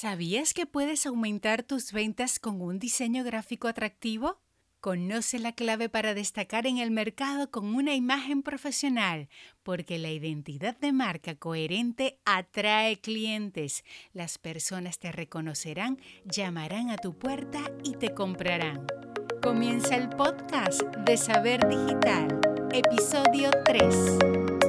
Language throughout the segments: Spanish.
¿Sabías que puedes aumentar tus ventas con un diseño gráfico atractivo? Conoce la clave para destacar en el mercado con una imagen profesional, porque la identidad de marca coherente atrae clientes. Las personas te reconocerán, llamarán a tu puerta y te comprarán. Comienza el podcast de Saber Digital, episodio 3.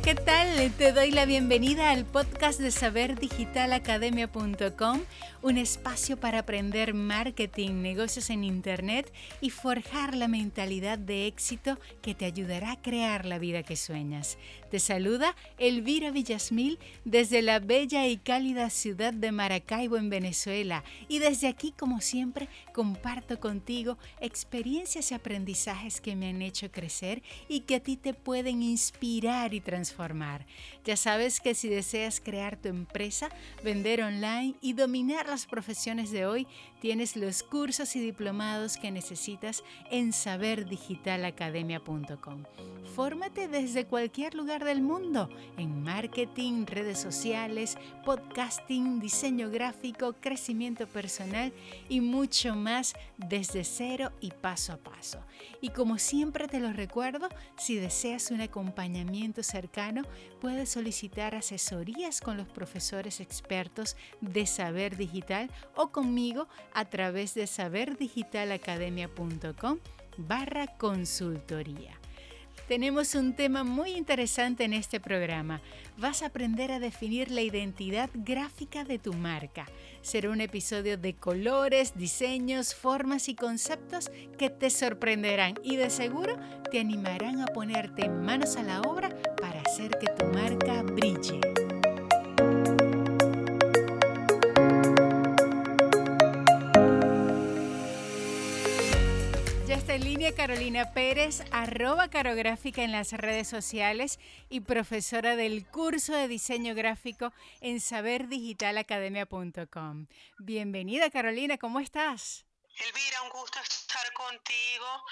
¿Qué tal? Te doy la bienvenida al podcast de saberdigitalacademia.com, un espacio para aprender marketing, negocios en Internet y forjar la mentalidad de éxito que te ayudará a crear la vida que sueñas. Te saluda Elvira Villasmil desde la bella y cálida ciudad de Maracaibo en Venezuela y desde aquí, como siempre, comparto contigo experiencias y aprendizajes que me han hecho crecer y que a ti te pueden inspirar y transformar. Ya sabes que si deseas crear tu empresa, vender online y dominar las profesiones de hoy, tienes los cursos y diplomados que necesitas en saberdigitalacademia.com. Fórmate desde cualquier lugar del mundo en marketing, redes sociales, podcasting, diseño gráfico, crecimiento personal y mucho más desde cero y paso a paso. Y como siempre te lo recuerdo, si deseas un acompañamiento cercano, puedes solicitar asesorías con los profesores expertos de Saber Digital o conmigo a través de saberdigitalacademia.com barra consultoría. Tenemos un tema muy interesante en este programa. Vas a aprender a definir la identidad gráfica de tu marca. Será un episodio de colores, diseños, formas y conceptos que te sorprenderán y de seguro te animarán a ponerte manos a la obra para hacer que tu marca brille. En línea Carolina Pérez, arroba carográfica en las redes sociales y profesora del curso de diseño gráfico en saberdigitalacademia.com. Bienvenida Carolina, ¿cómo estás? Elvira, un gusto estar contigo,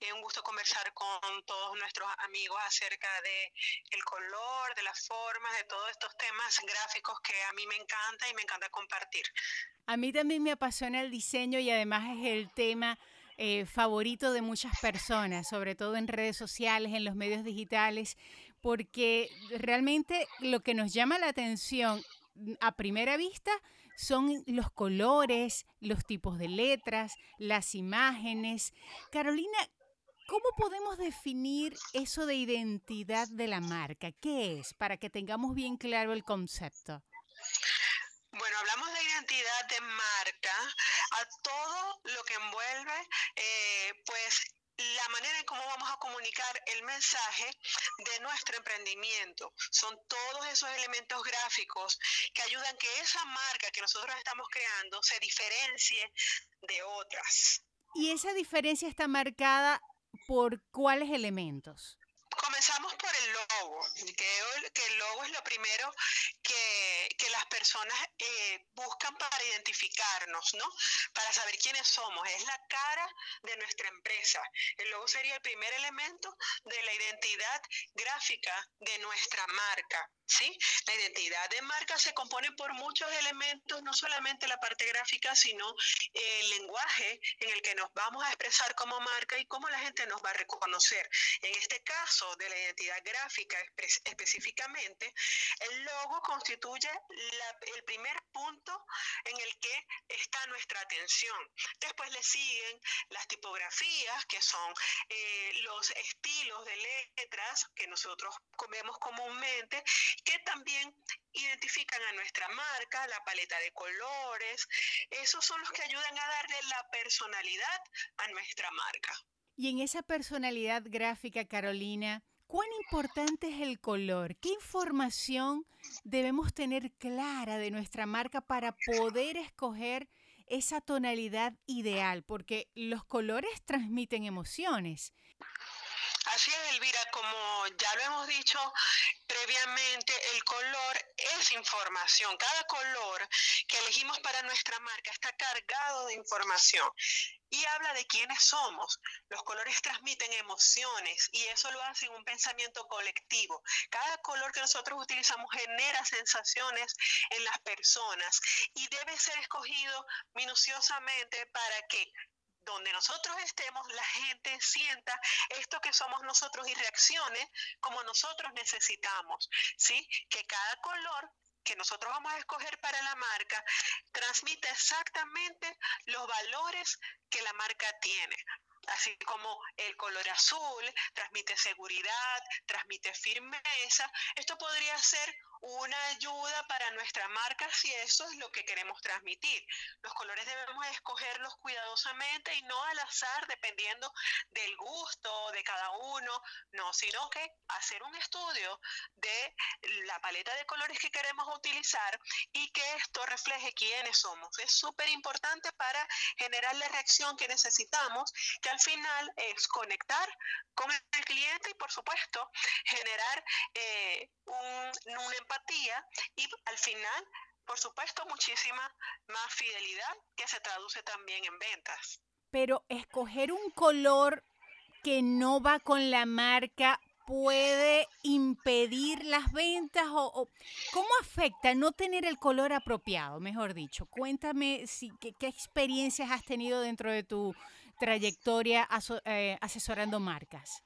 eh, un gusto conversar con todos nuestros amigos acerca de el color, de las formas, de todos estos temas gráficos que a mí me encanta y me encanta compartir. A mí también me apasiona el diseño y además es el tema eh, favorito de muchas personas, sobre todo en redes sociales, en los medios digitales, porque realmente lo que nos llama la atención mm, a primera vista son los colores, los tipos de letras, las imágenes. Carolina, ¿cómo podemos definir eso de identidad de la marca? ¿Qué es? Para que tengamos bien claro el concepto. Bueno, hablamos de identidad de marca a todo lo que envuelve, eh, pues la manera en cómo vamos a comunicar el mensaje de nuestro emprendimiento. Son todos esos elementos gráficos que ayudan que esa marca que nosotros estamos creando se diferencie de otras. ¿Y esa diferencia está marcada por cuáles elementos? Comenzamos por el logo, que, que el logo es lo primero que, que las personas eh, buscan para identificarnos, ¿no? Para saber quiénes somos. Es la cara de nuestra empresa. El logo sería el primer elemento de la identidad gráfica de nuestra marca. ¿sí? La identidad de marca se compone por muchos elementos, no solamente la parte gráfica, sino el lenguaje en el que nos vamos a expresar como marca y cómo la gente nos va a reconocer. En este caso de la identidad gráfica específicamente, el logo constituye el primer punto en el que está nuestra atención. Después le siguen las tipografías, que son eh, los estilos de letras que nosotros vemos comúnmente que también identifican a nuestra marca, la paleta de colores. Esos son los que ayudan a darle la personalidad a nuestra marca. Y en esa personalidad gráfica, Carolina, ¿cuán importante es el color? ¿Qué información debemos tener clara de nuestra marca para poder escoger esa tonalidad ideal? Porque los colores transmiten emociones. Así es, Elvira, como ya lo hemos dicho previamente, el color es información. Cada color que elegimos para nuestra marca está cargado de información y habla de quiénes somos. Los colores transmiten emociones y eso lo hace en un pensamiento colectivo. Cada color que nosotros utilizamos genera sensaciones en las personas y debe ser escogido minuciosamente para que donde nosotros estemos, la gente sienta esto que somos nosotros y reaccione como nosotros necesitamos, ¿sí? Que cada color que nosotros vamos a escoger para la marca transmite exactamente los valores que la marca tiene así como el color azul transmite seguridad, transmite firmeza. Esto podría ser una ayuda para nuestra marca si eso es lo que queremos transmitir. Los colores debemos escogerlos cuidadosamente y no al azar dependiendo del gusto de cada uno, no, sino que hacer un estudio de la paleta de colores que queremos utilizar y que esto refleje quiénes somos. Es súper importante para generar la reacción que necesitamos, que al final es conectar con el cliente y por supuesto generar eh, un, una empatía y al final, por supuesto, muchísima más fidelidad que se traduce también en ventas. Pero escoger un color que no va con la marca puede impedir las ventas o, cómo afecta no tener el color apropiado, mejor dicho. Cuéntame si, qué, experiencias has tenido dentro de tu trayectoria eh, asesorando marcas.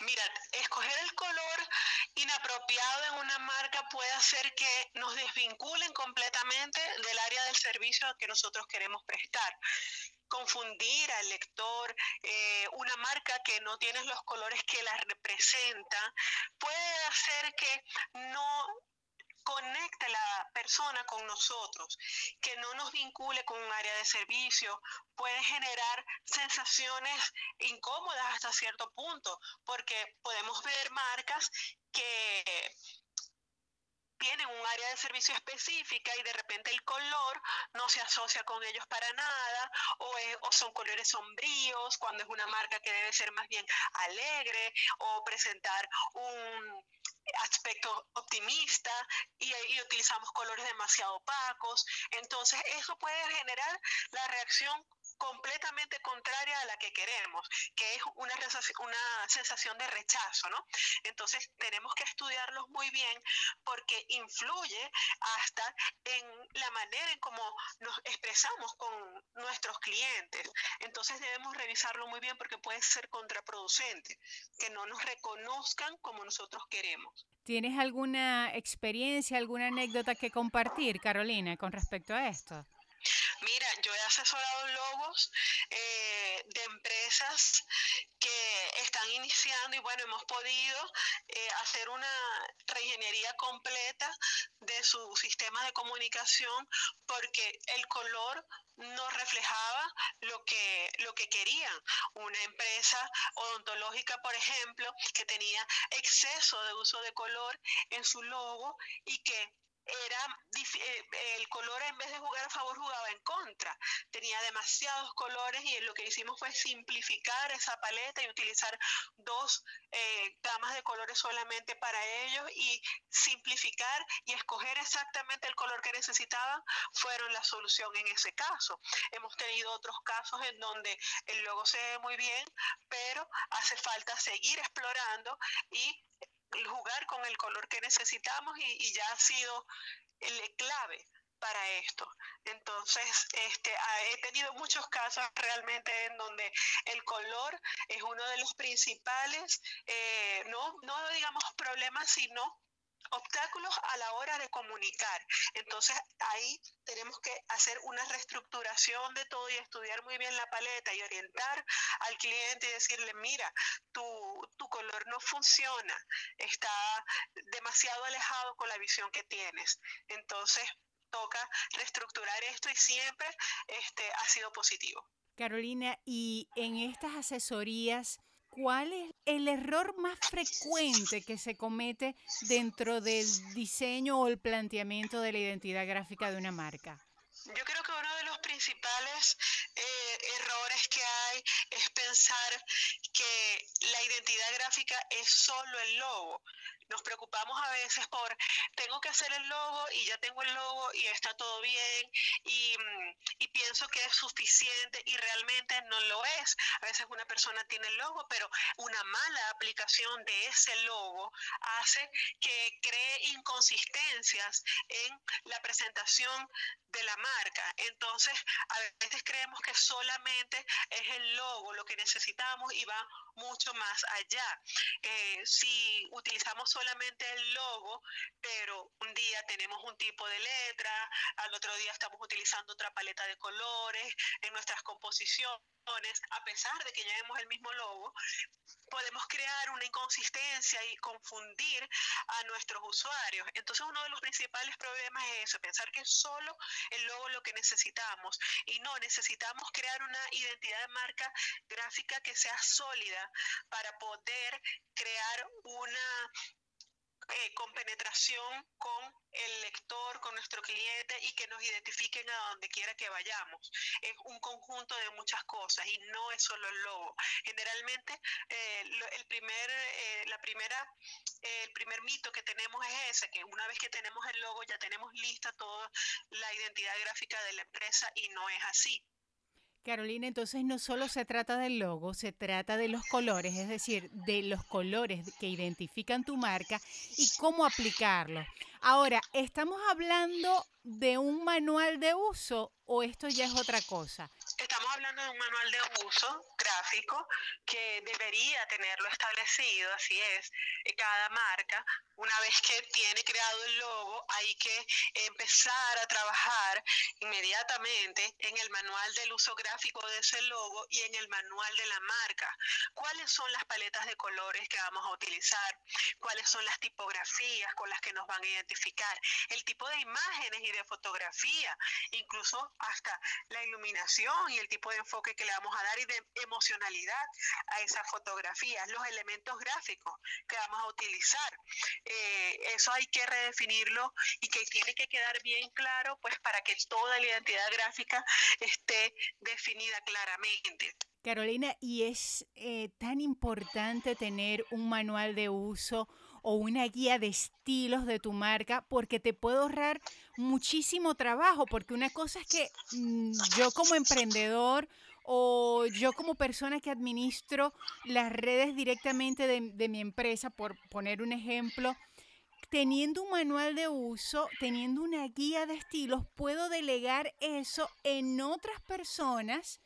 Mira, escoger el color inapropiado en una marca puede hacer que nos desvinculen completamente del área del servicio que nosotros queremos prestar confundir al lector, eh, una marca que no tiene los colores que la representa, puede hacer que no conecte la persona con nosotros, que no nos vincule con un área de servicio, puede generar sensaciones incómodas hasta cierto punto, porque podemos ver marcas que tienen un área de servicio específica y de repente el color no se asocia con ellos para nada o, o, son colores sombríos cuando es una marca que debe ser más bien alegre o presentar un aspecto optimista y, y, utilizamos colores demasiado opacos. Entonces eso puede generar la reacción completamente contraria a la que queremos, que es una, una sensación de rechazo, ¿no? Entonces tenemos que estudiarlos muy bien porque influye hasta en la manera en cómo nos expresamos con nuestros clientes. Entonces debemos revisarlo muy bien porque puede ser contraproducente, que no nos reconozcan como nosotros queremos. ¿Tienes alguna experiencia, alguna anécdota que compartir, Carolina, con respecto a esto? Mira, yo he asesorado logos eh, de empresas que están iniciando y bueno, hemos podido eh, hacer una reingeniería completa de su sistema de comunicación porque el color no reflejaba lo que, lo que querían. Una empresa odontológica, por ejemplo, que tenía exceso de uso de color en su logo y que era eh, el color en vez de jugar a favor jugaba en contra. Tenía demasiados colores y lo que hicimos fue simplificar esa paleta y utilizar dos eh, gamas de colores solamente para ellos y simplificar y escoger exactamente el color que necesitaban fueron la solución en ese caso. Hemos tenido otros casos en donde el logo se ve muy bien, pero hace falta seguir explorando y jugar con el color que necesitamos y, ya ha sido el clave para esto. Entonces, este, he tenido muchos casos realmente en donde el color es uno de los principales, eh, no, no digamos problemas, sino obstáculos a la hora de comunicar. Entonces ahí tenemos que hacer una reestructuración de todo y estudiar muy bien la paleta y orientar al cliente y decirle, mira, tu, tu color no funciona, está demasiado alejado con la visión que tienes. Entonces toca reestructurar esto y siempre este, ha sido positivo. Carolina, y en estas asesorías, ¿cuál es el error más frecuente que se comete dentro del diseño o el planteamiento de la identidad gráfica de una marca? Yo creo que uno principales eh, errores que hay es pensar que la identidad gráfica es solo el logo. Nos preocupamos a veces por, tengo que hacer el logo y ya tengo el logo y está todo bien y, mm, y, pienso que es suficiente y realmente no lo es. A veces una persona tiene el logo, pero una mala aplicación de ese logo hace que cree inconsistencias en la presentación de la marca. Entonces, a veces creemos que solamente es el logo lo que necesitamos y va mucho más allá. Eh, si utilizamos solamente el logo, pero un día tenemos un tipo de letra, al otro día estamos utilizando otra paleta de colores en nuestras composiciones, a pesar de que llevemos el mismo logo, podemos crear una inconsistencia y confundir a nuestros usuarios. Entonces uno de los principales problemas es eso, pensar que solo el logo lo que necesitamos y no necesitamos crear una identidad de marca gráfica que sea sólida para poder crear una eh, con penetración con el lector, con nuestro cliente y que nos identifiquen a donde quiera que vayamos. Es un conjunto de muchas cosas y no es solo el logo. Generalmente eh, el primer, eh, la primera, el primer mito que tenemos es ese, que una vez que tenemos el logo ya tenemos lista toda la identidad gráfica de la empresa y no es así. Carolina, entonces no solo se trata del logo, se trata de los colores, es decir, de los colores que identifican tu marca y cómo aplicarlo. Ahora, ¿estamos hablando de un manual de uso o esto ya es otra cosa? Estamos hablando de un manual de uso gráfico que debería tenerlo establecido, así es, cada marca. Una vez que tiene creado el logo, hay que empezar a trabajar inmediatamente en el manual del uso gráfico de ese logo y en el manual de la marca. ¿Cuáles son las paletas de colores que vamos a utilizar? ¿Cuáles son las tipografías con las que nos van a identificar? El tipo de imágenes y de fotografía, incluso hasta la iluminación y el tipo de enfoque que le vamos a dar y de emocionalidad a esas fotografías, los elementos gráficos que vamos a utilizar. Eh, eso hay que redefinirlo y que tiene que quedar bien claro, pues para que toda la identidad gráfica esté definida claramente. Carolina, ¿y es eh, tan importante tener un manual de uso o una guía de estilos de tu marca porque te puede ahorrar muchísimo trabajo, porque una cosa es que mm, yo como emprendedor o yo como persona que administro las redes directamente de, de mi empresa, por poner un ejemplo, teniendo un manual de uso, teniendo una guía de estilos, puedo delegar eso en otras personas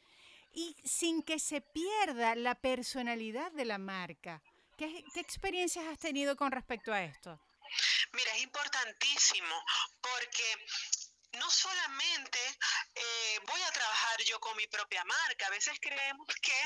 y sin que se pierda la personalidad de la marca. ¿Qué, experiencias has tenido con respecto a esto? Mira, es importantísimo porque no solamente eh, voy a trabajar yo con mi propia marca, a veces creemos que,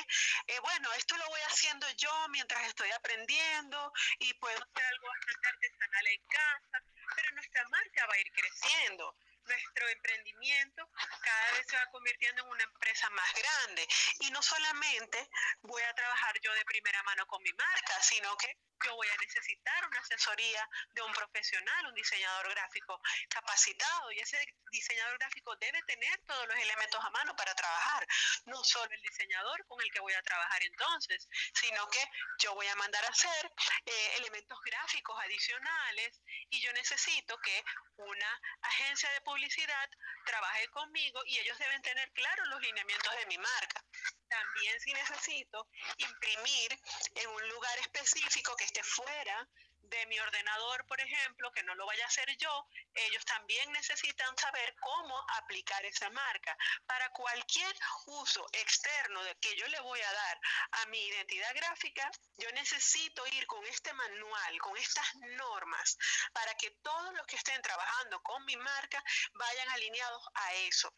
eh, bueno, esto lo voy haciendo yo mientras estoy aprendiendo y puedo hacer algo bastante artesanal en casa, pero nuestra marca va a ir creciendo nuestro emprendimiento cada vez se va convirtiendo en una empresa más grande. Y no solamente voy a trabajar yo de primera mano con mi marca, sino que yo voy a necesitar una asesoría de un profesional, un diseñador gráfico capacitado y ese diseñador gráfico debe tener todos los elementos a mano para trabajar, no solo el diseñador con el que voy a trabajar entonces, sino que yo voy a mandar a hacer eh, elementos gráficos adicionales y yo necesito que una agencia de publicidad trabaje conmigo y ellos deben tener claros los lineamientos de mi marca. También si necesito imprimir en un lugar específico que esté fuera de mi ordenador, por ejemplo, que no lo vaya a hacer yo, ellos también necesitan saber cómo aplicar esa marca. Para cualquier uso externo que yo le voy a dar a mi identidad gráfica, yo necesito ir con este manual, con estas normas, para que todos los que estén trabajando con mi marca vayan alineados a eso.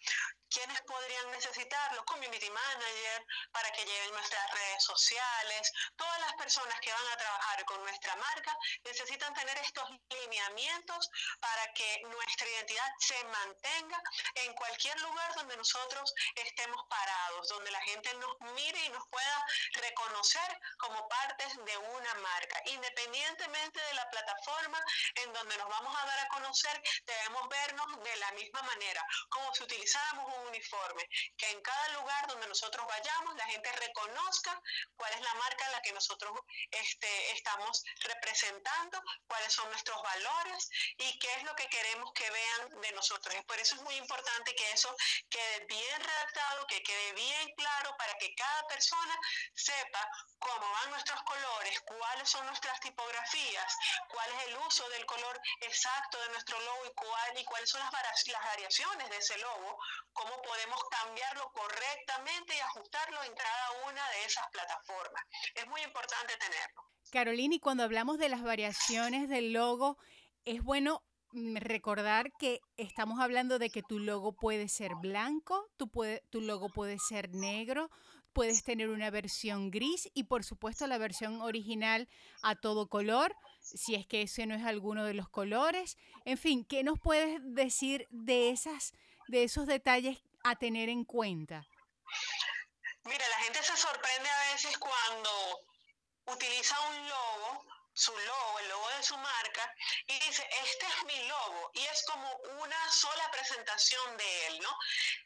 ¿Quiénes podrían necesitarlo? Community manager, para que lleven nuestras redes sociales, todas las personas que van a trabajar con nuestra marca necesitan tener estos lineamientos para que nuestra identidad se mantenga en cualquier lugar donde nosotros estemos parados, donde la gente nos mire y nos pueda reconocer como partes de una marca. Independientemente de la plataforma en donde nos vamos a dar a conocer, debemos vernos de la misma manera, como si utilizáramos un uniforme, que en cada lugar donde nosotros vayamos la gente reconozca cuál es la marca en la que nosotros este, estamos representando, cuáles son nuestros valores y qué es lo que queremos que vean de nosotros. Por eso es muy importante que eso quede bien redactado, que quede bien claro para que cada persona sepa cómo van nuestros colores, cuáles son nuestras tipografías, cuál es el uso del color exacto de nuestro logo y, cuál, y cuáles son las variaciones de ese logo, cómo podemos cambiarlo correctamente y ajustarlo en cada una de esas plataformas. Es muy importante tenerlo. Carolina, y cuando hablamos de las variaciones del logo, es bueno mm, recordar que estamos hablando de que tu logo puede ser blanco, tu, puede, tu logo puede ser negro, puedes tener una versión gris y por supuesto la versión original a todo color, si es que ese no es alguno de los colores. En fin, ¿qué nos puedes decir de esas de esos detalles a tener en cuenta? Mira, la gente se sorprende a veces cuando utiliza un logo su logo, el logo de su marca, y dice, este es mi logo, y es como una sola presentación de él, ¿no?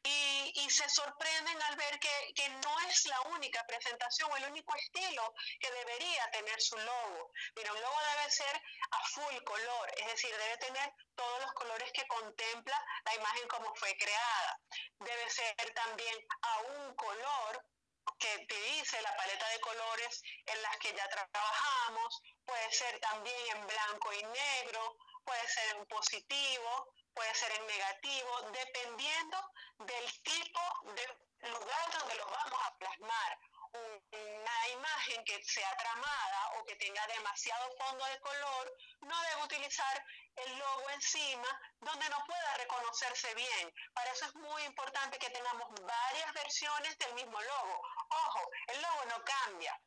Y, y se sorprenden al ver que, que, no es la única presentación o el único estilo que debería tener su logo. Mira, un logo debe ser a full color, es decir, debe tener todos los colores que contempla la imagen como fue creada. Debe ser también a un color que te dice la paleta de colores en las que ya trabajamos, puede ser también en blanco y negro, puede ser en positivo, puede ser en negativo, dependiendo del tipo de lugar donde lo vamos a plasmar una imagen que sea tramada o que tenga demasiado fondo de color, no debe utilizar el logo encima donde no pueda reconocerse bien. Para eso es muy importante que tengamos varias versiones del mismo logo. Ojo, el logo no cambia,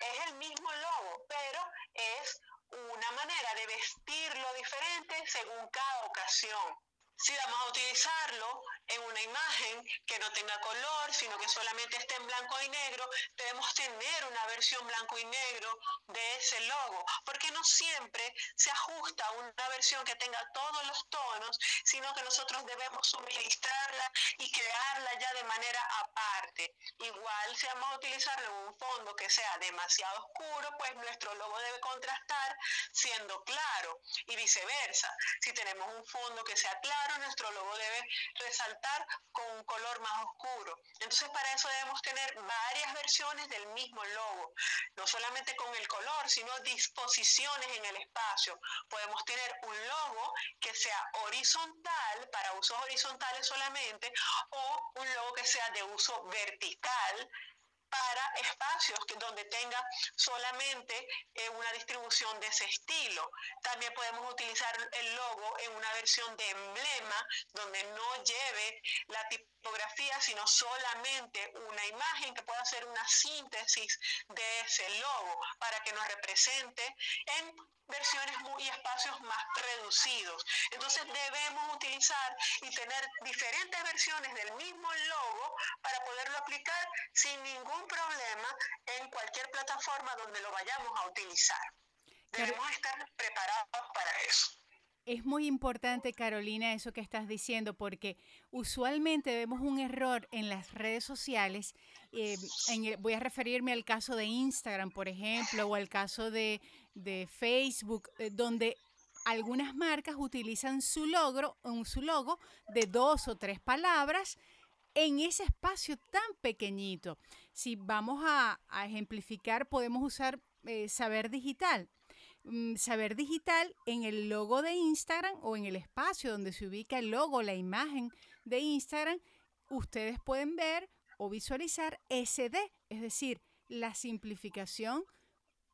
es el mismo logo, pero es una manera de vestirlo diferente según cada ocasión. Si vamos a utilizarlo en una imagen que no tenga color, sino que solamente esté en blanco y negro, debemos tener una versión blanco y negro de ese logo, porque no siempre se ajusta a una versión que tenga todos los tonos, sino que nosotros debemos suministrarla y crearla ya de manera aparte. Igual si vamos a utilizarlo en un fondo que sea demasiado oscuro, pues nuestro logo debe contrastar siendo claro y viceversa. Si tenemos un fondo que sea claro, nuestro logo debe resaltar con un color más oscuro. Entonces para eso debemos tener varias versiones del mismo logo, no solamente con el color, sino disposiciones en el espacio. Podemos tener un logo que sea horizontal, para usos horizontales solamente, o un logo que sea de uso vertical para espacios que, donde tenga solamente eh, una distribución de ese estilo. También podemos utilizar el logo en una versión de emblema donde no lleve la tipografía, sino solamente una imagen que pueda ser una síntesis de ese logo para que nos represente en versiones muy espacios más reducidos. Entonces debemos utilizar y tener diferentes versiones del mismo logo para poderlo aplicar sin ningún problema en cualquier plataforma donde lo vayamos a utilizar. Debemos estar preparados para eso. Es muy importante, Carolina, eso que estás diciendo, porque usualmente vemos un error en las redes sociales. Eh, voy a referirme al caso de Instagram, por ejemplo, o al caso de, de Facebook, eh, donde algunas marcas utilizan su, logro, su logo de dos o tres palabras en ese espacio tan pequeñito. Si vamos a, ejemplificar, podemos usar eh, saber digital. Mm, saber digital en el logo de Instagram o en el espacio donde se ubica el logo, la imagen de Instagram, ustedes pueden ver o visualizar SD, es decir, la simplificación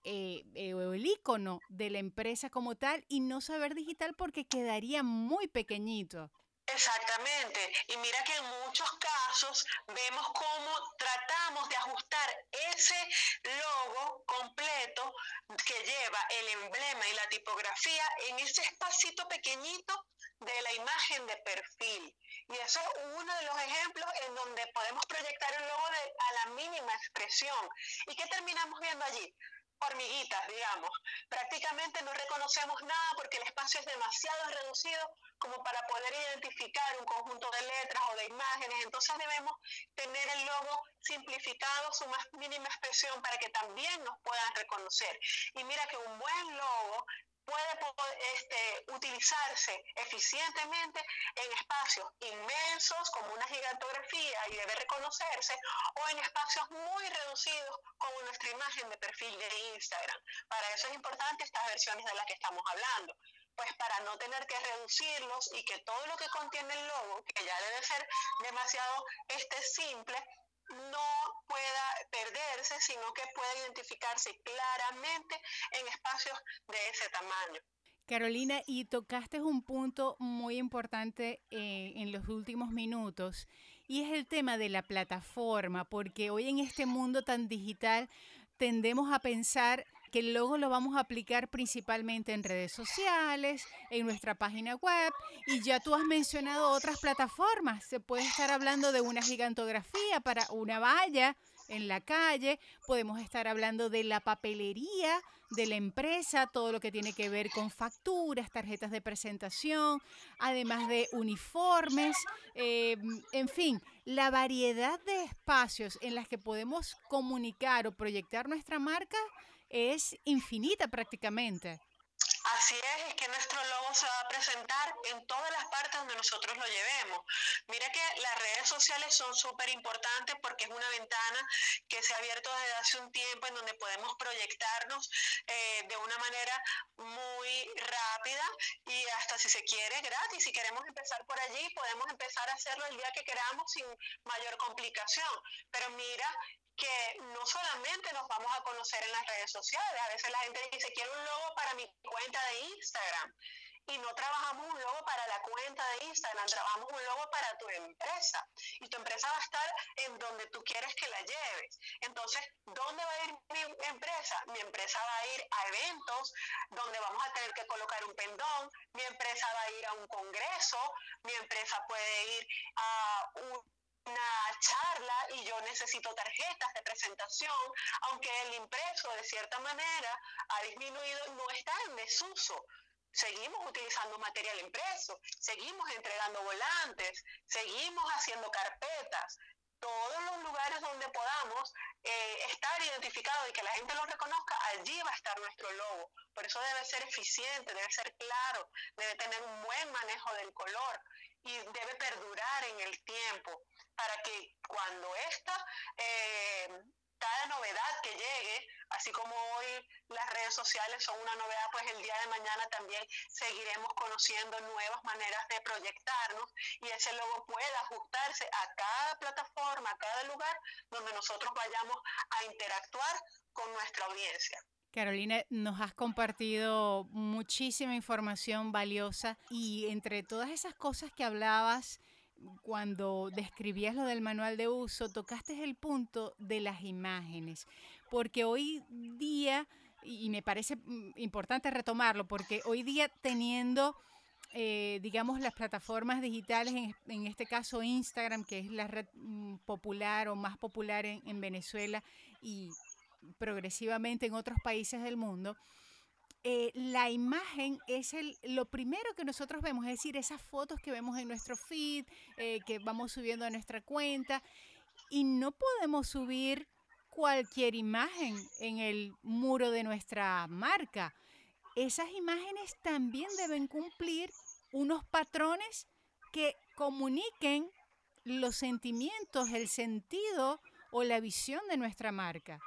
eh, eh, o el icono de la empresa como tal y no saber digital porque quedaría muy pequeñito. Exactamente. Y mira que en muchos casos vemos cómo tratamos de ajustar ese logo completo que lleva el emblema y la tipografía en ese espacito pequeñito de la imagen de perfil. Y eso es uno de los ejemplos en donde podemos proyectar el logo de, a la mínima expresión. ¿Y qué terminamos viendo allí? Hormiguitas, digamos. Prácticamente no reconocemos nada porque el espacio es demasiado reducido como para poder identificar un conjunto de letras o de imágenes. Entonces debemos tener el logo simplificado, su más mínima expresión, para que también nos puedan reconocer. Y mira que un buen logo puede este, utilizarse eficientemente en espacios inmensos como una gigantografía y debe reconocerse o en espacios muy reducidos como nuestra imagen de perfil de Instagram. Para eso es importante estas versiones de las que estamos hablando pues para no tener que reducirlos y que todo lo que contiene el logo, que ya debe ser demasiado este simple, no pueda perderse, sino que pueda identificarse claramente en espacios de ese tamaño. Carolina, y tocaste un punto muy importante eh, en los últimos minutos, y es el tema de la plataforma, porque hoy en este mundo tan digital tendemos a pensar que el logo lo vamos a aplicar principalmente en redes sociales, en nuestra página web y ya tú has mencionado otras plataformas. Se puede estar hablando de una gigantografía para una valla en la calle, podemos estar hablando de la papelería de la empresa, todo lo que tiene que ver con facturas, tarjetas de presentación, además de uniformes, eh, en fin, la variedad de espacios en las que podemos comunicar o proyectar nuestra marca es infinita prácticamente. Así es, es que nuestro logo se va a presentar en todas las partes donde nosotros lo llevemos. Mira que las redes sociales son súper importantes porque es una ventana que se ha abierto desde hace un tiempo en donde podemos proyectarnos eh, de una manera muy rápida y hasta si se quiere gratis. Si queremos empezar por allí, podemos empezar a hacerlo el día que queramos sin mayor complicación. Pero mira que no solamente nos vamos a conocer en las redes sociales, a veces la gente dice, quiero un logo para mi cuenta de Instagram. Y no trabajamos un logo para la cuenta de Instagram, trabajamos un logo para tu empresa. Y tu empresa va a estar en donde tú quieres que la lleves. Entonces, ¿dónde va a ir mi empresa? Mi empresa va a ir a eventos donde vamos a tener que colocar un pendón. Mi empresa va a ir a un congreso. Mi empresa puede ir a un una charla y yo necesito tarjetas de presentación, aunque el impreso de cierta manera ha disminuido, no está en desuso. Seguimos utilizando material impreso, seguimos entregando volantes, seguimos haciendo carpetas. Todos los lugares donde podamos eh, estar identificados y que la gente lo reconozca, allí va a estar nuestro logo. Por eso debe ser eficiente, debe ser claro, debe tener un buen manejo del color y debe perdurar en el tiempo para que cuando esta, eh, cada novedad que llegue, así como hoy las redes sociales son una novedad, pues el día de mañana también seguiremos conociendo nuevas maneras de proyectarnos y ese logo pueda ajustarse a cada plataforma, a cada lugar donde nosotros vayamos a interactuar con nuestra audiencia. Carolina, nos has compartido muchísima información valiosa y entre todas esas cosas que hablabas, cuando describías lo del manual de uso, tocaste el punto de las imágenes, porque hoy día, y me parece mm, importante retomarlo, porque hoy día teniendo, eh, digamos, las plataformas digitales, en, este caso Instagram, que es la red mm, popular o más popular en Venezuela y progresivamente en otros países del mundo, eh, la imagen es el, lo primero que nosotros vemos, es decir, esas fotos que vemos en nuestro feed, eh, que vamos subiendo a nuestra cuenta, y no podemos subir cualquier imagen en el muro de nuestra marca. Esas imágenes también deben cumplir unos patrones que comuniquen los sentimientos, el sentido o la visión de nuestra marca.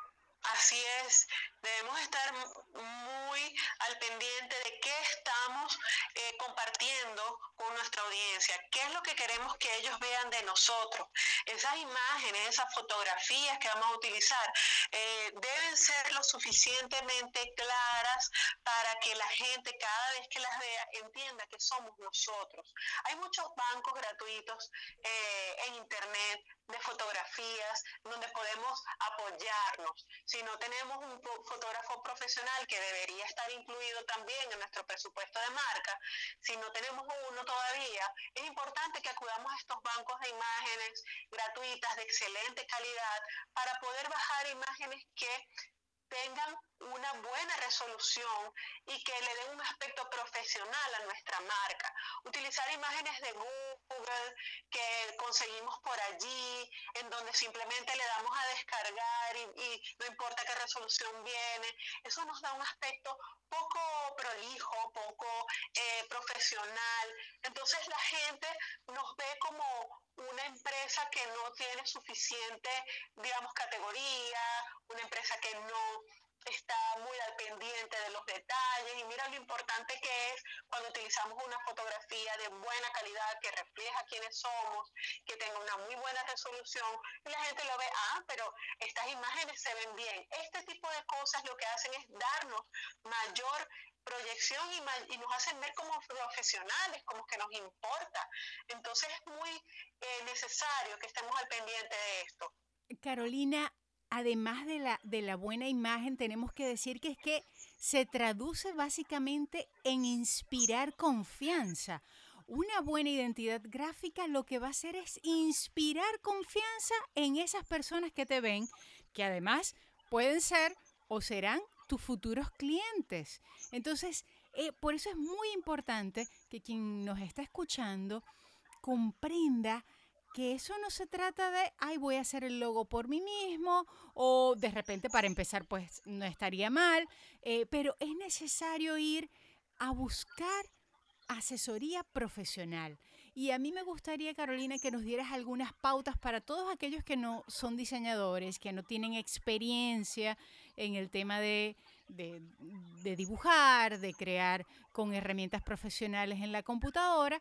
Así es, debemos estar muy al pendiente de qué estamos eh, compartiendo con nuestra audiencia, qué es lo que queremos que ellos vean de nosotros. Esas imágenes, esas fotografías que vamos a utilizar eh, deben ser lo suficientemente claras para que la gente cada vez que las vea entienda que somos nosotros. Hay muchos bancos gratuitos eh, en Internet de fotografías donde podemos apoyarnos. Si no tenemos un fotógrafo profesional que debería estar incluido también en nuestro presupuesto de marca, si no tenemos uno todavía, es importante que acudamos a estos bancos de imágenes gratuitas de excelente calidad para poder bajar imágenes que tengan una buena resolución y que le den un aspecto profesional a nuestra marca. Utilizar imágenes de Google que conseguimos por allí, en donde simplemente le damos a descargar y, no importa qué resolución viene, eso nos da un aspecto poco prolijo, poco eh, profesional. Entonces la gente nos ve como una empresa que no tiene suficiente, digamos, categoría, una empresa que no está muy al pendiente de los detalles y mira lo importante que es cuando utilizamos una fotografía de buena calidad que refleja quiénes somos, que tenga una muy buena resolución y la gente lo ve, ah, pero estas imágenes se ven bien. Este tipo de cosas lo que hacen es darnos mayor proyección y, nos hacen ver como profesionales, como que nos importa. Entonces es muy eh, necesario que estemos al pendiente de esto. Carolina, además de la, de la buena imagen, tenemos que decir que es que se traduce básicamente en inspirar confianza. Una buena identidad gráfica lo que va a hacer es inspirar confianza en esas personas que te ven, que además pueden ser o serán tus futuros clientes. Entonces, eh, por eso es muy importante que quien nos está escuchando comprenda que eso no se trata de, ay, voy a hacer el logo por mí mismo, o de repente para empezar, pues no estaría mal, eh, pero es necesario ir a buscar asesoría profesional. Y a mí me gustaría, Carolina, que nos dieras algunas pautas para todos aquellos que no son diseñadores, que no tienen experiencia en el tema de, de, de dibujar, de crear con herramientas profesionales en la computadora,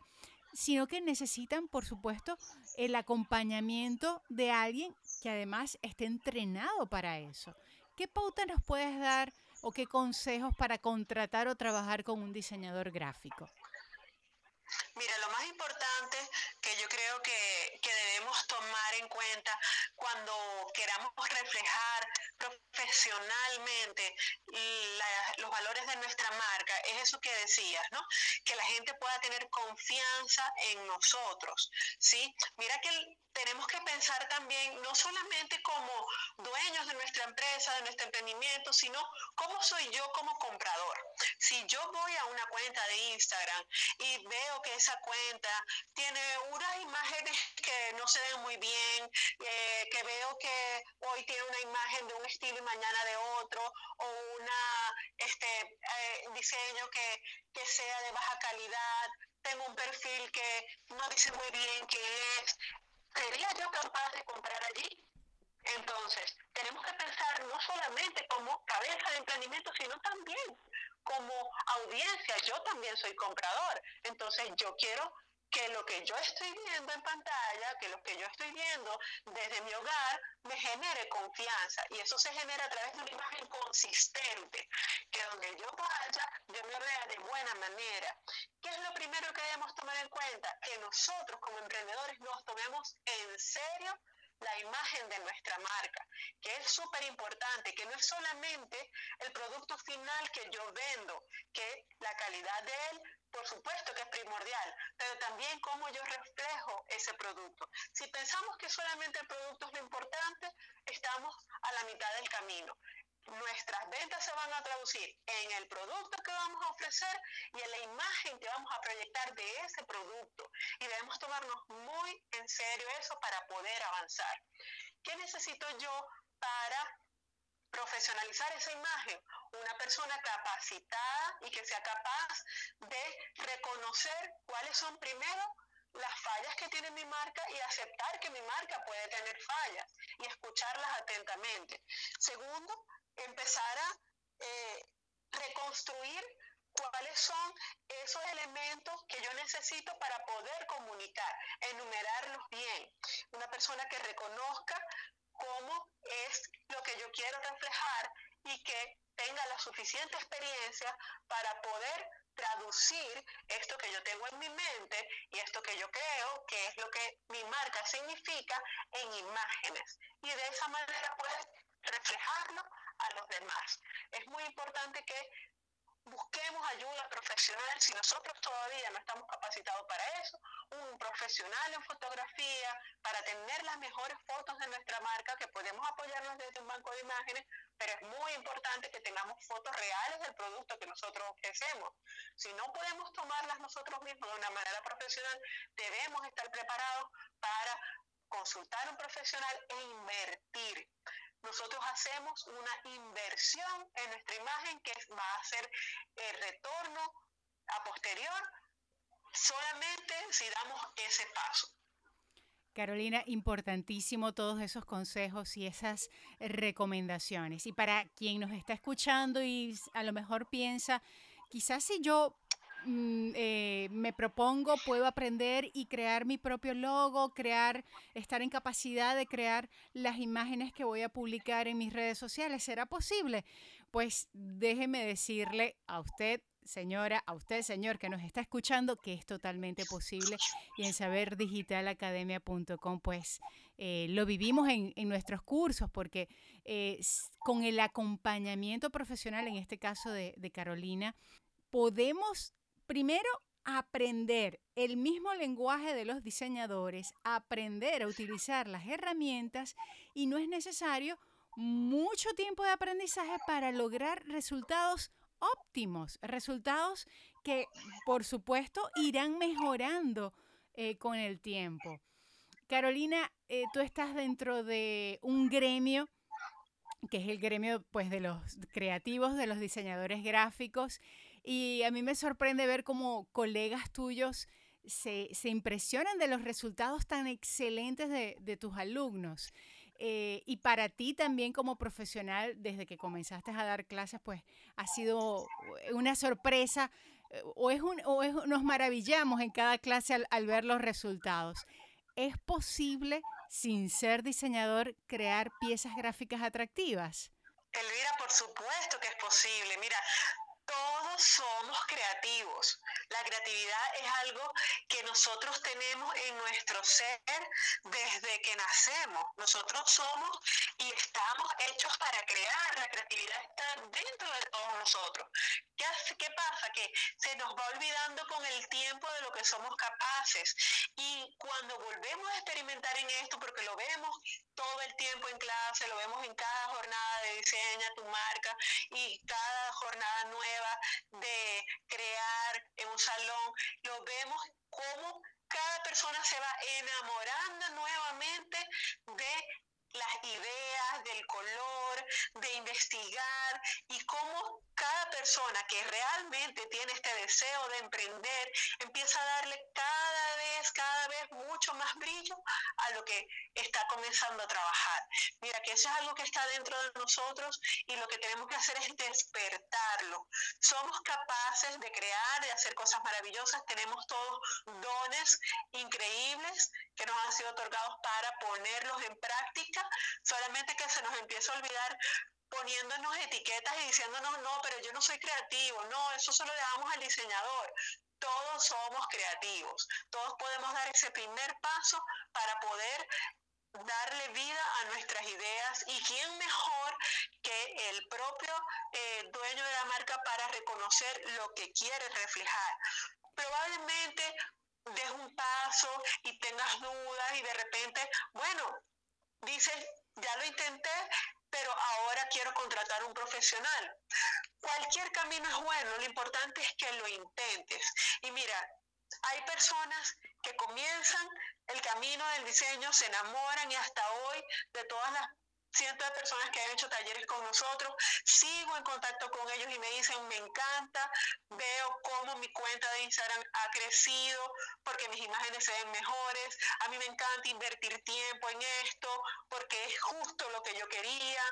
sino que necesitan, por supuesto, el acompañamiento de alguien que además esté entrenado para eso. ¿Qué pauta nos puedes dar o qué consejos para contratar o trabajar con un diseñador gráfico? Mira, lo más importante que yo creo que, debemos tomar en cuenta cuando queramos reflejar profesionalmente los valores de nuestra marca es eso que decías, ¿no? Que la gente pueda tener confianza en nosotros, ¿sí? Mira que tenemos que pensar también no solamente como dueños de nuestra empresa, de nuestro emprendimiento, sino cómo soy yo como comprador. Si yo voy a una cuenta de Instagram y veo que esa cuenta tiene unas imágenes que no se ven muy bien, eh, que veo que hoy tiene una imagen de un estilo y mañana de otro, o una este eh, diseño que, que sea de baja calidad, tengo un perfil que no dice muy bien qué es, ¿sería yo capaz de comprar allí? Entonces, tenemos que pensar no solamente como cabeza de emprendimiento, sino también como audiencia. Yo también soy comprador. Entonces, yo quiero que lo que yo estoy viendo en pantalla, que lo que yo estoy viendo desde mi hogar, me genere confianza. Y eso se genera a través de una imagen consistente, que donde yo vaya, yo me vea de buena manera. ¿Qué es lo primero que debemos tomar en cuenta? Que nosotros como emprendedores nos tomemos en serio la imagen de nuestra marca, que es súper importante, que no es solamente el producto final que yo vendo, que la calidad de él, por supuesto que es primordial, pero también cómo yo reflejo ese producto. Si pensamos que solamente el producto es lo importante, estamos a la mitad del camino nuestras ventas se van a traducir en el producto que vamos a ofrecer y en la imagen que vamos a proyectar de ese producto. Y debemos tomarnos muy en serio eso para poder avanzar. ¿Qué necesito yo para profesionalizar esa imagen? Una persona capacitada y que sea capaz de reconocer cuáles son primero las fallas que tiene mi marca y aceptar que mi marca puede tener fallas y escucharlas atentamente. Segundo, empezar a eh, reconstruir cuáles son esos elementos que yo necesito para poder comunicar, enumerarlos bien. Una persona que reconozca cómo es lo que yo quiero reflejar y que tenga la suficiente experiencia para poder traducir esto que yo tengo en mi mente y esto que yo creo que es lo que mi marca significa en imágenes. Y de esa manera puedes reflejarlo a los demás. Es muy importante que busquemos ayuda profesional si nosotros todavía no estamos capacitados para eso, un profesional en fotografía para tener las mejores fotos de nuestra marca, que podemos apoyarnos desde un banco de imágenes, pero es muy importante que tengamos fotos reales del producto que nosotros ofrecemos. Si no podemos tomarlas nosotros mismos de una manera profesional, debemos estar preparados para consultar a un profesional e invertir nosotros hacemos una inversión en nuestra imagen que va a ser el retorno a posterior solamente si damos ese paso. Carolina, importantísimo todos esos consejos y esas recomendaciones. Y para quien nos está escuchando y a lo mejor piensa, quizás si yo Mm, eh, me propongo, puedo aprender y crear mi propio logo, crear, estar en capacidad de crear las imágenes que voy a publicar en mis redes sociales. ¿Será posible? Pues déjeme decirle a usted, señora, a usted, señor, que nos está escuchando, que es totalmente posible. Y en saberdigitalacademia.com, pues eh, lo vivimos en, nuestros cursos, porque eh, con el acompañamiento profesional, en este caso de Carolina, podemos Primero, aprender el mismo lenguaje de los diseñadores, aprender a utilizar las herramientas y no es necesario mucho tiempo de aprendizaje para lograr resultados óptimos, resultados que por supuesto irán mejorando eh, con el tiempo. Carolina, eh, tú estás dentro de un gremio que es el gremio pues, de los creativos, de los diseñadores gráficos, y a mí me sorprende ver cómo colegas tuyos se, impresionan de los resultados tan excelentes de, tus alumnos. Eh, y para ti también como profesional, desde que comenzaste a dar clases, pues ha sido una sorpresa o, es un, o nos maravillamos en cada clase al, al ver los resultados. ¿Es posible, sin ser diseñador, crear piezas gráficas atractivas? Elvira, por supuesto que es posible. Mira, todos somos creativos. La creatividad es algo que nosotros tenemos en nuestro ser desde que nacemos. Nosotros somos y estamos hechos para crear. La creatividad está dentro de todos nosotros. ¿Qué, ¿Qué pasa? Que se nos va olvidando con el tiempo de lo que somos capaces. Y cuando volvemos a experimentar en esto, porque lo vemos todo el tiempo en clase, lo vemos en cada jornada de diseña tu marca y cada jornada nueva de crear en un salón, lo vemos como cada persona se va enamorando nuevamente de las ideas, del color, de investigar y cómo cada persona que realmente tiene este deseo de emprender empieza a darle cada cada vez mucho más brillo a lo que está comenzando a trabajar. Mira que eso es algo que está dentro de nosotros y lo que tenemos que hacer es despertarlo. Somos capaces de crear, de hacer cosas maravillosas, tenemos todos dones increíbles que nos han sido otorgados para ponerlos en práctica, solamente que se nos empieza a olvidar poniéndonos etiquetas y diciéndonos, no, pero yo no soy creativo, no, eso solo le damos al diseñador. Todos somos creativos, todos podemos dar ese primer paso para poder darle vida a nuestras ideas y quién mejor que el propio eh, dueño de la marca para reconocer lo que quiere reflejar. Probablemente des un paso y tengas dudas y de repente, bueno, dices, ya lo intenté, pero ahora quiero contratar un profesional. Cualquier camino es bueno, lo importante es que lo intentes. Y mira, hay personas que comienzan el camino del diseño, se enamoran y hasta hoy de todas las cientos de personas que han hecho talleres con nosotros, sigo en contacto con ellos y me dicen, me encanta, veo cómo mi cuenta de Instagram ha crecido porque mis imágenes se ven mejores, a mí me encanta invertir tiempo en esto porque es justo lo que yo quería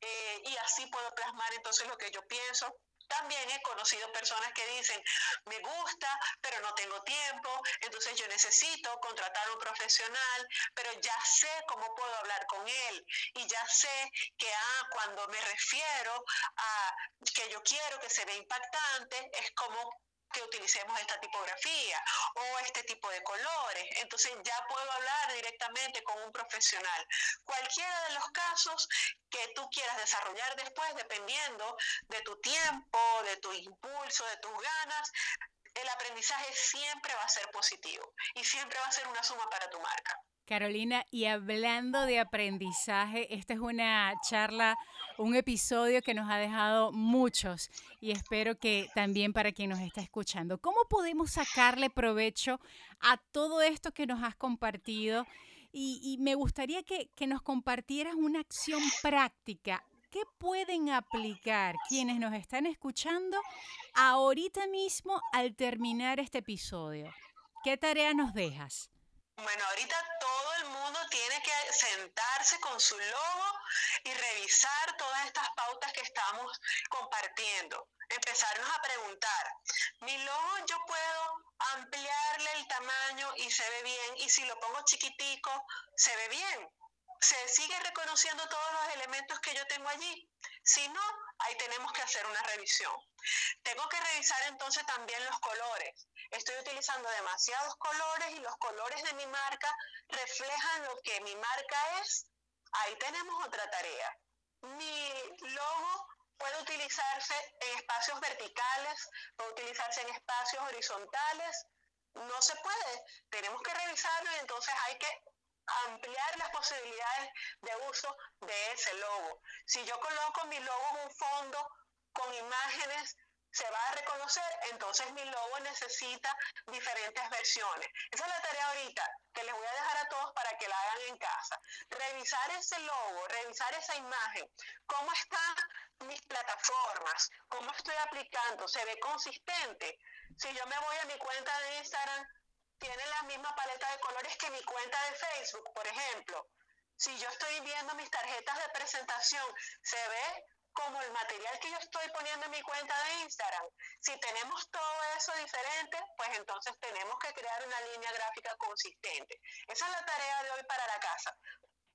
eh, y así puedo plasmar entonces lo que yo pienso. También he conocido personas que dicen, me gusta, pero no tengo tiempo, entonces yo necesito contratar a un profesional, pero ya sé cómo puedo hablar con él y ya sé que ah, cuando me refiero a que yo quiero que se vea impactante, es como que utilicemos esta tipografía o este tipo de colores. Entonces ya puedo hablar directamente con un profesional. Cualquiera de los casos que tú quieras desarrollar después, dependiendo de tu tiempo, de tu impulso, de tus ganas, el aprendizaje siempre va a ser positivo y siempre va a ser una suma para tu marca. Carolina, y hablando de aprendizaje, esta es una charla, un episodio que nos ha dejado muchos y espero que también para quien nos está escuchando. ¿Cómo podemos sacarle provecho a todo esto que nos has compartido? Y, me gustaría que, que nos compartieras una acción práctica. ¿Qué pueden aplicar quienes nos están escuchando ahorita mismo al terminar este episodio? ¿Qué tarea nos dejas? Bueno, ahorita todo el mundo tiene que sentarse con su logo y revisar todas estas pautas que estamos compartiendo. Empezarnos a preguntar, mi logo yo puedo ampliarle el tamaño y se ve bien, y si lo pongo chiquitico, se ve bien. ¿Se sigue reconociendo todos los elementos que yo tengo allí? Si no, ahí tenemos que hacer una revisión. Tengo que revisar entonces también los colores. Estoy utilizando demasiados colores y los colores de mi marca reflejan lo que mi marca es. Ahí tenemos otra tarea. Mi logo puede utilizarse en espacios verticales, puede utilizarse en espacios horizontales. No se puede. Tenemos que revisarlo y entonces hay que ampliar las posibilidades de uso de ese logo. Si yo coloco mi logo en un fondo con imágenes, se va a reconocer, entonces mi logo necesita diferentes versiones. Esa es la tarea ahorita que les voy a dejar a todos para que la hagan en casa. Revisar ese logo, revisar esa imagen, cómo están mis plataformas, cómo estoy aplicando, se ve consistente. Si yo me voy a mi cuenta de Instagram, tiene la misma paleta de colores que mi cuenta de Facebook, por ejemplo. Si yo estoy viendo mis tarjetas de presentación, se ve como el material que yo estoy poniendo en mi cuenta de Instagram. Si tenemos todo eso diferente, pues entonces tenemos que crear una línea gráfica consistente. Esa es la tarea de hoy para la casa.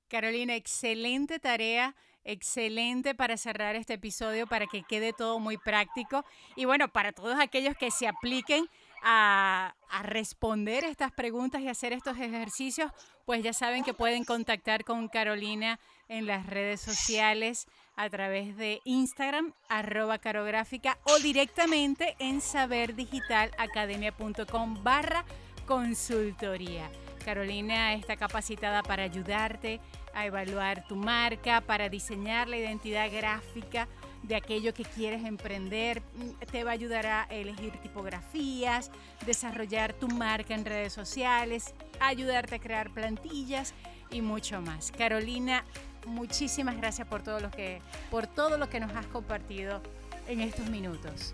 Carolina, excelente tarea. Excelente para cerrar este episodio, para que quede todo muy práctico. Y bueno, para todos aquellos que se apliquen a, responder estas preguntas y hacer estos ejercicios, pues ya saben que pueden contactar con Carolina en las redes sociales a través de Instagram, arroba carográfica o directamente en saberdigitalacademia.com barra consultoría. Carolina está capacitada para ayudarte a evaluar tu marca, para diseñar la identidad gráfica de aquello que quieres emprender. Te va a ayudar a elegir tipografías, desarrollar tu marca en redes sociales, ayudarte a crear plantillas y mucho más. Carolina, muchísimas gracias por todo lo que, por todo lo que nos has compartido en estos minutos.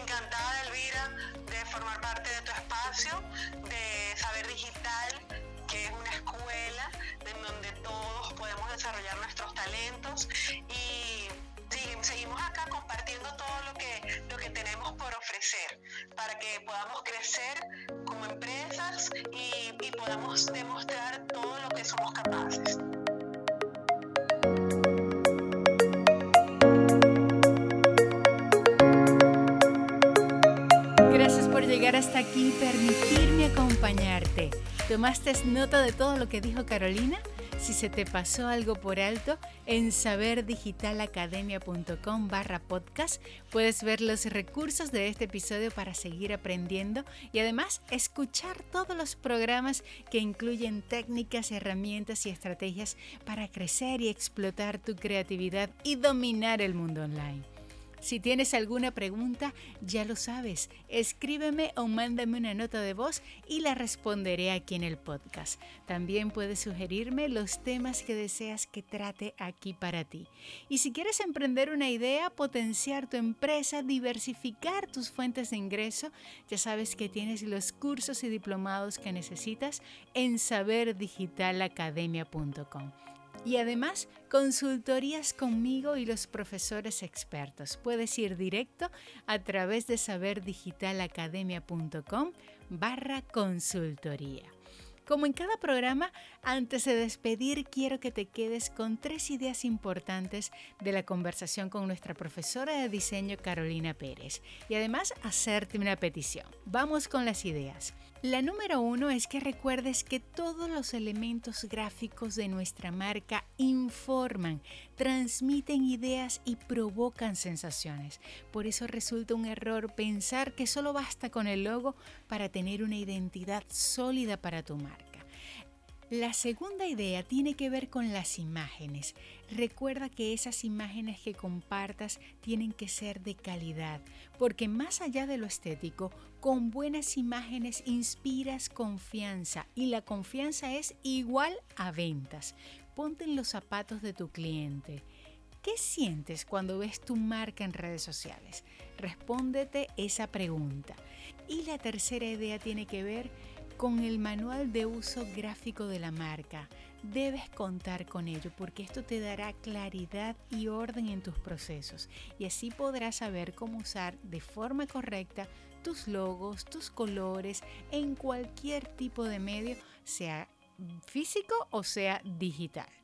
Encantada, Elvira, de formar parte de tu espacio, de Saber Digital, que es una escuela en donde todos podemos desarrollar nuestros talentos todo lo que, lo que tenemos por ofrecer para que podamos crecer como empresas y, y podamos demostrar todo lo que somos capaces. Gracias por llegar hasta aquí y permitirme acompañarte. ¿Tomaste nota de todo lo que dijo Carolina? Si se te pasó algo por alto, en saberdigitalacademia.com barra podcast puedes ver los recursos de este episodio para seguir aprendiendo y además escuchar todos los programas que incluyen técnicas, herramientas y estrategias para crecer y explotar tu creatividad y dominar el mundo online. Si tienes alguna pregunta, ya lo sabes, escríbeme o mándame una nota de voz y la responderé aquí en el podcast. También puedes sugerirme los temas que deseas que trate aquí para ti. Y si quieres emprender una idea, potenciar tu empresa, diversificar tus fuentes de ingreso, ya sabes que tienes los cursos y diplomados que necesitas en saberdigitalacademia.com y además consultorías conmigo y los profesores expertos. Puedes ir directo a través de saberdigitalacademia.com barra consultoría. Como en cada programa, antes de despedir quiero que te quedes con tres ideas importantes de la conversación con nuestra profesora de diseño Carolina Pérez y además hacerte una petición. Vamos con las ideas. La número uno es que recuerdes que todos los elementos gráficos de nuestra marca informan, transmiten ideas y provocan sensaciones. Por eso resulta un error pensar que solo basta con el logo para tener una identidad sólida para tu marca. La segunda idea tiene que ver con las imágenes. Recuerda que esas imágenes que compartas tienen que ser de calidad, porque más allá de lo estético, con buenas imágenes inspiras confianza y la confianza es igual a ventas. Ponte en los zapatos de tu cliente. ¿Qué sientes cuando ves tu marca en redes sociales? Respóndete esa pregunta. Y la tercera idea tiene que ver con el manual de uso gráfico de la marca. Debes contar con ello porque esto te dará claridad y orden en tus procesos y así podrás saber cómo usar de forma correcta tus logos, tus colores en cualquier tipo de medio, sea físico o sea digital.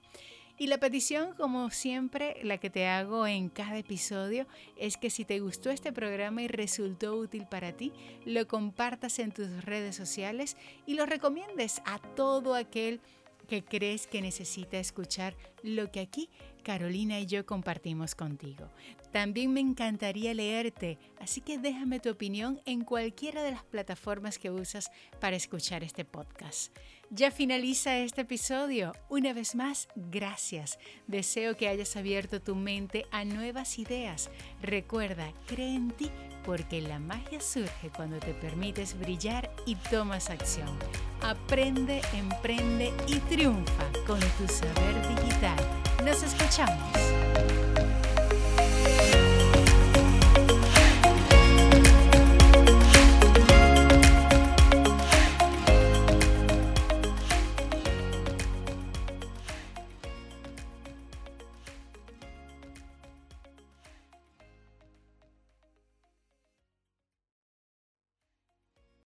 Y la petición, como siempre, la que te hago en cada episodio, es que si te gustó este programa y resultó útil para ti, lo compartas en tus redes sociales y lo recomiendes a todo aquel que crees que necesita escuchar lo que aquí Carolina y yo compartimos contigo. También me encantaría leerte, así que déjame tu opinión en cualquiera de las plataformas que usas para escuchar este podcast. Ya finaliza este episodio. Una vez más, gracias. Deseo que hayas abierto tu mente a nuevas ideas. Recuerda, cree en ti porque la magia surge cuando te permites brillar y tomas acción. Aprende, emprende y triunfa con tu saber digital. Nos escuchamos.